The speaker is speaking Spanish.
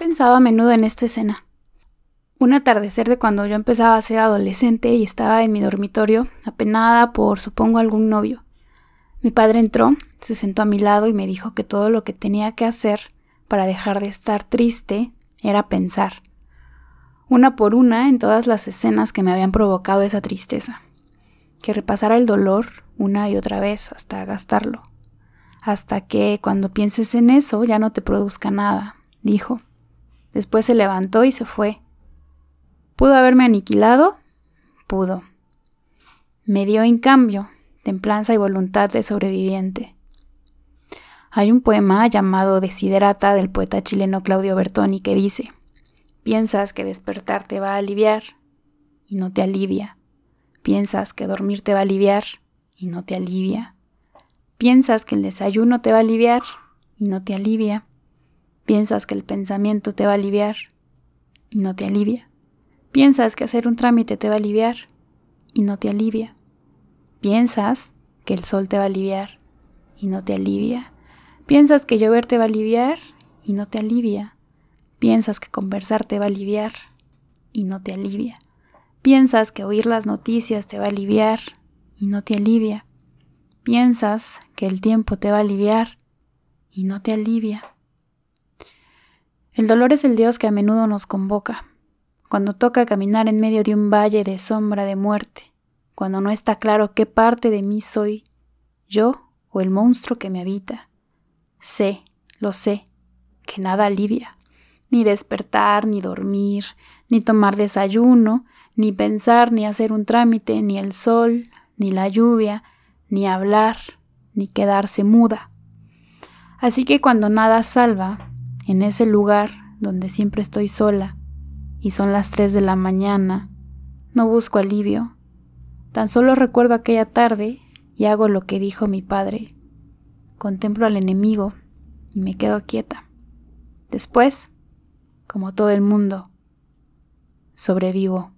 Pensaba a menudo en esta escena. Un atardecer de cuando yo empezaba a ser adolescente y estaba en mi dormitorio, apenada por, supongo, algún novio. Mi padre entró, se sentó a mi lado y me dijo que todo lo que tenía que hacer para dejar de estar triste era pensar, una por una en todas las escenas que me habían provocado esa tristeza, que repasara el dolor una y otra vez hasta gastarlo, hasta que cuando pienses en eso ya no te produzca nada, dijo. Después se levantó y se fue. ¿Pudo haberme aniquilado? Pudo. Me dio, en cambio, templanza y voluntad de sobreviviente. Hay un poema llamado Desiderata del poeta chileno Claudio Bertoni que dice, piensas que despertar te va a aliviar y no te alivia. Piensas que dormir te va a aliviar y no te alivia. Piensas que el desayuno te va a aliviar y no te alivia. Piensas que el pensamiento te va a aliviar y no te alivia. Piensas que hacer un trámite te va a aliviar y no te alivia. Piensas que el sol te va a aliviar y no te alivia. Piensas que llover te va a aliviar y no te alivia. Piensas que conversar te va a aliviar y no te alivia. Piensas que oír las noticias te va a aliviar y no te alivia. Piensas que el tiempo te va a aliviar y no te alivia. El dolor es el Dios que a menudo nos convoca, cuando toca caminar en medio de un valle de sombra de muerte cuando no está claro qué parte de mí soy, yo o el monstruo que me habita. Sé, lo sé, que nada alivia, ni despertar, ni dormir, ni tomar desayuno, ni pensar, ni hacer un trámite, ni el sol, ni la lluvia, ni hablar, ni quedarse muda. Así que cuando nada salva, en ese lugar donde siempre estoy sola, y son las tres de la mañana, no busco alivio, Tan solo recuerdo aquella tarde y hago lo que dijo mi padre. Contemplo al enemigo y me quedo quieta. Después, como todo el mundo, sobrevivo.